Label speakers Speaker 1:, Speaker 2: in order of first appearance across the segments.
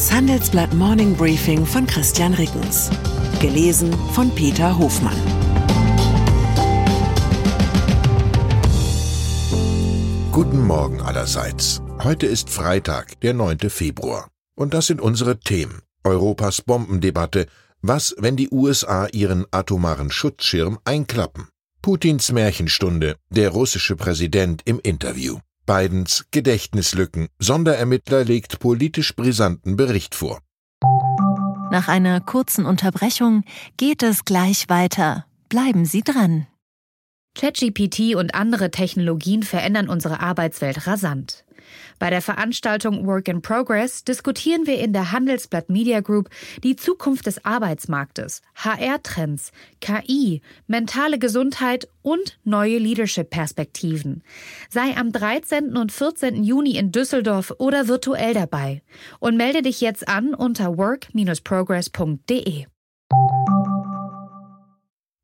Speaker 1: Das Handelsblatt Morning Briefing von Christian Rickens. Gelesen von Peter Hofmann.
Speaker 2: Guten Morgen allerseits. Heute ist Freitag, der 9. Februar. Und das sind unsere Themen. Europas Bombendebatte. Was, wenn die USA ihren atomaren Schutzschirm einklappen? Putins Märchenstunde. Der russische Präsident im Interview. Bidens Gedächtnislücken. Sonderermittler legt politisch brisanten Bericht vor.
Speaker 3: Nach einer kurzen Unterbrechung geht es gleich weiter. Bleiben Sie dran.
Speaker 4: ChatGPT und andere Technologien verändern unsere Arbeitswelt rasant. Bei der Veranstaltung Work in Progress diskutieren wir in der Handelsblatt Media Group die Zukunft des Arbeitsmarktes, HR-Trends, KI, mentale Gesundheit und neue Leadership-Perspektiven. Sei am 13. und 14. Juni in Düsseldorf oder virtuell dabei und melde dich jetzt an unter work-progress.de.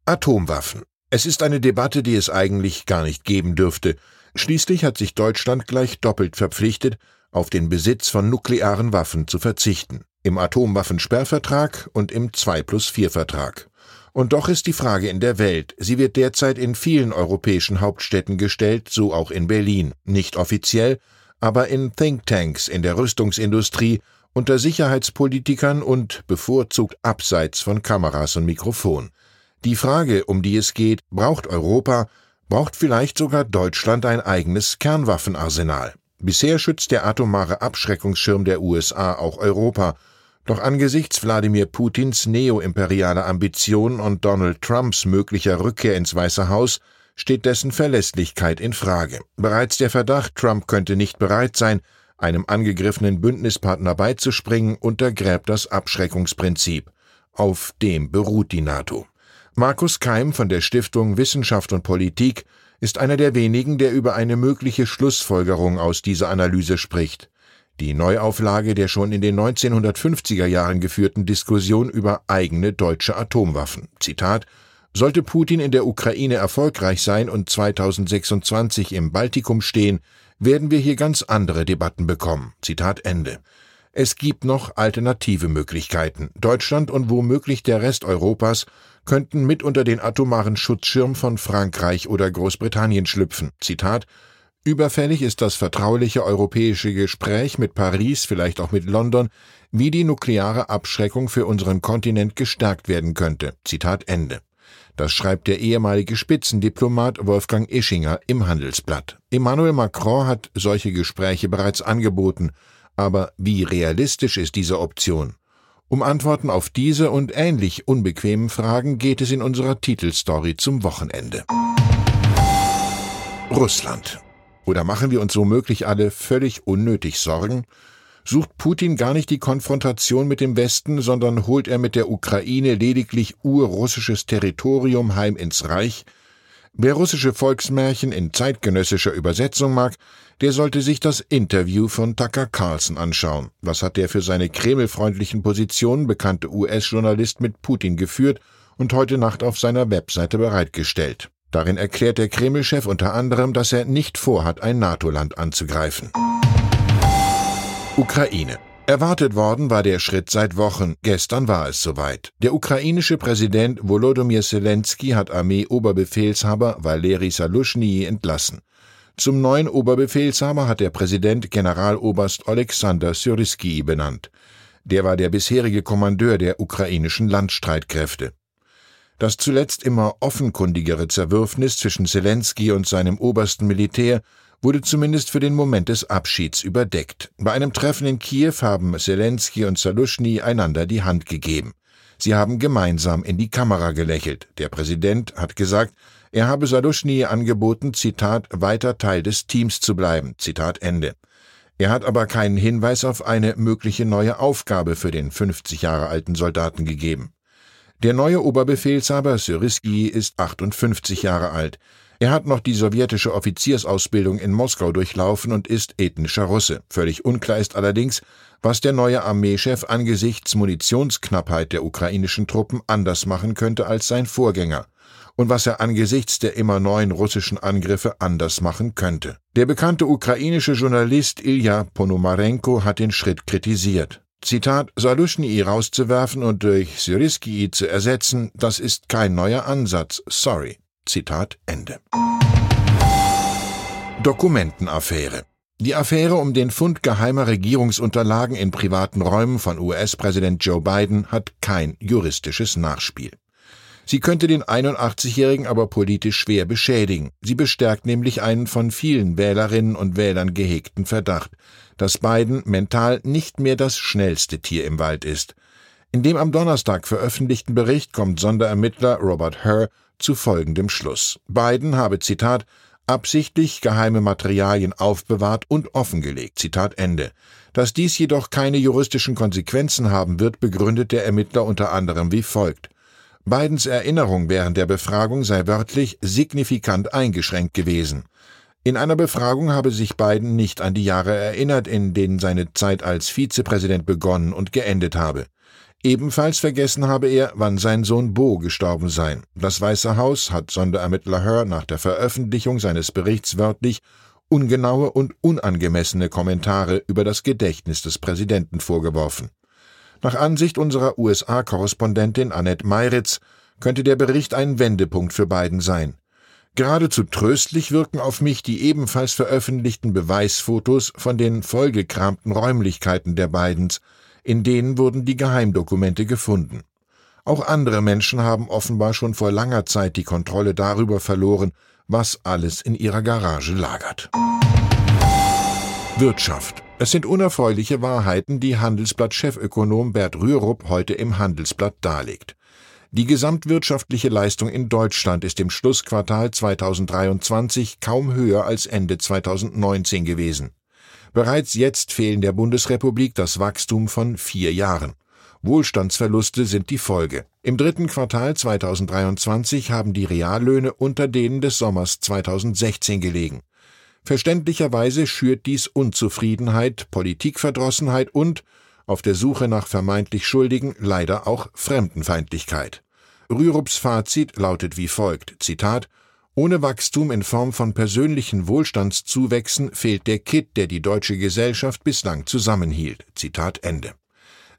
Speaker 2: Atomwaffen. Es ist eine Debatte, die es eigentlich gar nicht geben dürfte. Schließlich hat sich Deutschland gleich doppelt verpflichtet, auf den Besitz von nuklearen Waffen zu verzichten, im Atomwaffensperrvertrag und im 2 plus 4 Vertrag. Und doch ist die Frage in der Welt, sie wird derzeit in vielen europäischen Hauptstädten gestellt, so auch in Berlin, nicht offiziell, aber in Thinktanks in der Rüstungsindustrie, unter Sicherheitspolitikern und bevorzugt abseits von Kameras und Mikrofon. Die Frage, um die es geht, braucht Europa braucht vielleicht sogar Deutschland ein eigenes Kernwaffenarsenal. Bisher schützt der atomare Abschreckungsschirm der USA auch Europa, doch angesichts Wladimir Putins neoimperialer Ambitionen und Donald Trumps möglicher Rückkehr ins Weiße Haus steht dessen Verlässlichkeit in Frage. Bereits der Verdacht, Trump könnte nicht bereit sein, einem angegriffenen Bündnispartner beizuspringen, untergräbt das Abschreckungsprinzip. Auf dem beruht die NATO. Markus Keim von der Stiftung Wissenschaft und Politik ist einer der wenigen, der über eine mögliche Schlussfolgerung aus dieser Analyse spricht. Die Neuauflage der schon in den 1950er Jahren geführten Diskussion über eigene deutsche Atomwaffen. Zitat sollte Putin in der Ukraine erfolgreich sein und 2026 im Baltikum stehen, werden wir hier ganz andere Debatten bekommen. Zitat Ende. Es gibt noch alternative Möglichkeiten. Deutschland und womöglich der Rest Europas könnten mit unter den atomaren Schutzschirm von Frankreich oder Großbritannien schlüpfen. Zitat Überfällig ist das vertrauliche europäische Gespräch mit Paris, vielleicht auch mit London, wie die nukleare Abschreckung für unseren Kontinent gestärkt werden könnte. Zitat Ende. Das schreibt der ehemalige Spitzendiplomat Wolfgang Ischinger im Handelsblatt. Emmanuel Macron hat solche Gespräche bereits angeboten. Aber wie realistisch ist diese Option? Um Antworten auf diese und ähnlich unbequemen Fragen geht es in unserer Titelstory zum Wochenende. Russland. Oder machen wir uns womöglich alle völlig unnötig Sorgen? Sucht Putin gar nicht die Konfrontation mit dem Westen, sondern holt er mit der Ukraine lediglich urrussisches Territorium heim ins Reich? Wer russische Volksmärchen in zeitgenössischer Übersetzung mag, der sollte sich das Interview von Tucker Carlson anschauen. Was hat der für seine kremlfreundlichen Positionen bekannte US-Journalist mit Putin geführt und heute Nacht auf seiner Webseite bereitgestellt. Darin erklärt der Kreml-Chef unter anderem, dass er nicht vorhat, ein NATO-Land anzugreifen. Ukraine. Erwartet worden war der Schritt seit Wochen. Gestern war es soweit. Der ukrainische Präsident Volodymyr Zelensky hat Armee-Oberbefehlshaber Valeri Salushny entlassen. Zum neuen Oberbefehlshaber hat der Präsident Generaloberst Alexander Syrisky benannt. Der war der bisherige Kommandeur der ukrainischen Landstreitkräfte. Das zuletzt immer offenkundigere Zerwürfnis zwischen Zelensky und seinem obersten Militär wurde zumindest für den Moment des Abschieds überdeckt. Bei einem Treffen in Kiew haben Zelensky und Saluschny einander die Hand gegeben. Sie haben gemeinsam in die Kamera gelächelt. Der Präsident hat gesagt, er habe Saluschny angeboten, Zitat, weiter Teil des Teams zu bleiben, Zitat Ende. Er hat aber keinen Hinweis auf eine mögliche neue Aufgabe für den 50 Jahre alten Soldaten gegeben. Der neue Oberbefehlshaber Syrisky ist 58 Jahre alt. Er hat noch die sowjetische Offiziersausbildung in Moskau durchlaufen und ist ethnischer Russe. Völlig unklar ist allerdings, was der neue Armeechef angesichts Munitionsknappheit der ukrainischen Truppen anders machen könnte als sein Vorgänger und was er angesichts der immer neuen russischen Angriffe anders machen könnte. Der bekannte ukrainische Journalist Ilya Ponomarenko hat den Schritt kritisiert. Zitat, Salushny rauszuwerfen und durch Syrisky zu ersetzen, das ist kein neuer Ansatz. Sorry. Zitat Ende. Dokumentenaffäre. Die Affäre um den Fund geheimer Regierungsunterlagen in privaten Räumen von US-Präsident Joe Biden hat kein juristisches Nachspiel. Sie könnte den 81-Jährigen aber politisch schwer beschädigen. Sie bestärkt nämlich einen von vielen Wählerinnen und Wählern gehegten Verdacht, dass Biden mental nicht mehr das schnellste Tier im Wald ist. In dem am Donnerstag veröffentlichten Bericht kommt Sonderermittler Robert Herr zu folgendem Schluss. Biden habe, Zitat, absichtlich geheime Materialien aufbewahrt und offengelegt. Zitat Ende. Dass dies jedoch keine juristischen Konsequenzen haben wird, begründet der Ermittler unter anderem wie folgt. Bidens Erinnerung während der Befragung sei wörtlich signifikant eingeschränkt gewesen. In einer Befragung habe sich Biden nicht an die Jahre erinnert, in denen seine Zeit als Vizepräsident begonnen und geendet habe. Ebenfalls vergessen habe er, wann sein Sohn Bo gestorben sei. Das Weiße Haus hat Sonderermittler Hör nach der Veröffentlichung seines Berichts wörtlich ungenaue und unangemessene Kommentare über das Gedächtnis des Präsidenten vorgeworfen. Nach Ansicht unserer USA-Korrespondentin Annette Meiritz könnte der Bericht ein Wendepunkt für Biden sein. Geradezu tröstlich wirken auf mich die ebenfalls veröffentlichten Beweisfotos von den vollgekramten Räumlichkeiten der Bidens, in denen wurden die Geheimdokumente gefunden. Auch andere Menschen haben offenbar schon vor langer Zeit die Kontrolle darüber verloren, was alles in ihrer Garage lagert. Wirtschaft es sind unerfreuliche Wahrheiten, die Handelsblatt-Chefökonom Bert Rürup heute im Handelsblatt darlegt. Die gesamtwirtschaftliche Leistung in Deutschland ist im Schlussquartal 2023 kaum höher als Ende 2019 gewesen. Bereits jetzt fehlen der Bundesrepublik das Wachstum von vier Jahren. Wohlstandsverluste sind die Folge. Im dritten Quartal 2023 haben die Reallöhne unter denen des Sommers 2016 gelegen. Verständlicherweise schürt dies Unzufriedenheit, Politikverdrossenheit und, auf der Suche nach vermeintlich Schuldigen, leider auch Fremdenfeindlichkeit. Rürups Fazit lautet wie folgt, Zitat, ohne Wachstum in Form von persönlichen Wohlstandszuwächsen fehlt der Kitt, der die deutsche Gesellschaft bislang zusammenhielt. Zitat Ende.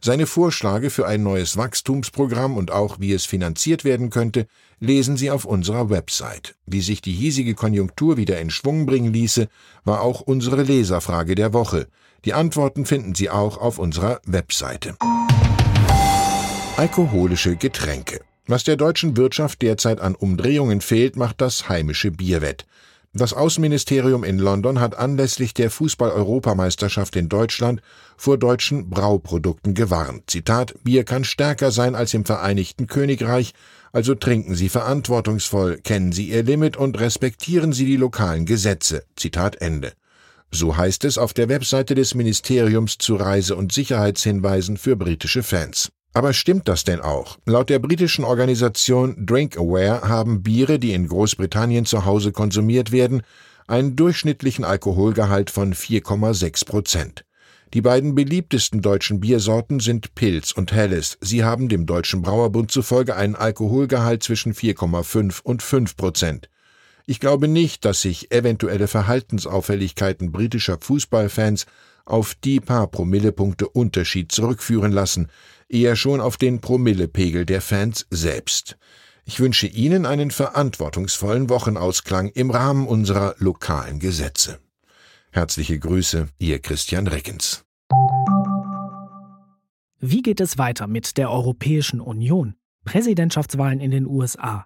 Speaker 2: Seine Vorschläge für ein neues Wachstumsprogramm und auch wie es finanziert werden könnte, lesen Sie auf unserer Website. Wie sich die hiesige Konjunktur wieder in Schwung bringen ließe, war auch unsere Leserfrage der Woche. Die Antworten finden Sie auch auf unserer Webseite. Alkoholische Getränke. Was der deutschen Wirtschaft derzeit an Umdrehungen fehlt, macht das heimische Bierwett. Das Außenministerium in London hat anlässlich der Fußball-Europameisterschaft in Deutschland vor deutschen Brauprodukten gewarnt. Zitat: Bier kann stärker sein als im Vereinigten Königreich, also trinken Sie verantwortungsvoll, kennen Sie Ihr Limit und respektieren Sie die lokalen Gesetze. Zitat Ende. So heißt es auf der Webseite des Ministeriums zu Reise- und Sicherheitshinweisen für britische Fans. Aber stimmt das denn auch? Laut der britischen Organisation DrinkAware haben Biere, die in Großbritannien zu Hause konsumiert werden, einen durchschnittlichen Alkoholgehalt von 4,6 Prozent. Die beiden beliebtesten deutschen Biersorten sind Pilz und Helles. Sie haben dem Deutschen Brauerbund zufolge einen Alkoholgehalt zwischen 4,5 und 5 Prozent. Ich glaube nicht, dass sich eventuelle Verhaltensauffälligkeiten britischer Fußballfans auf die paar Promillepunkte Unterschied zurückführen lassen, eher schon auf den Promillepegel der Fans selbst. Ich wünsche Ihnen einen verantwortungsvollen Wochenausklang im Rahmen unserer lokalen Gesetze. Herzliche Grüße, Ihr Christian Reckens.
Speaker 5: Wie geht es weiter mit der Europäischen Union? Präsidentschaftswahlen in den USA,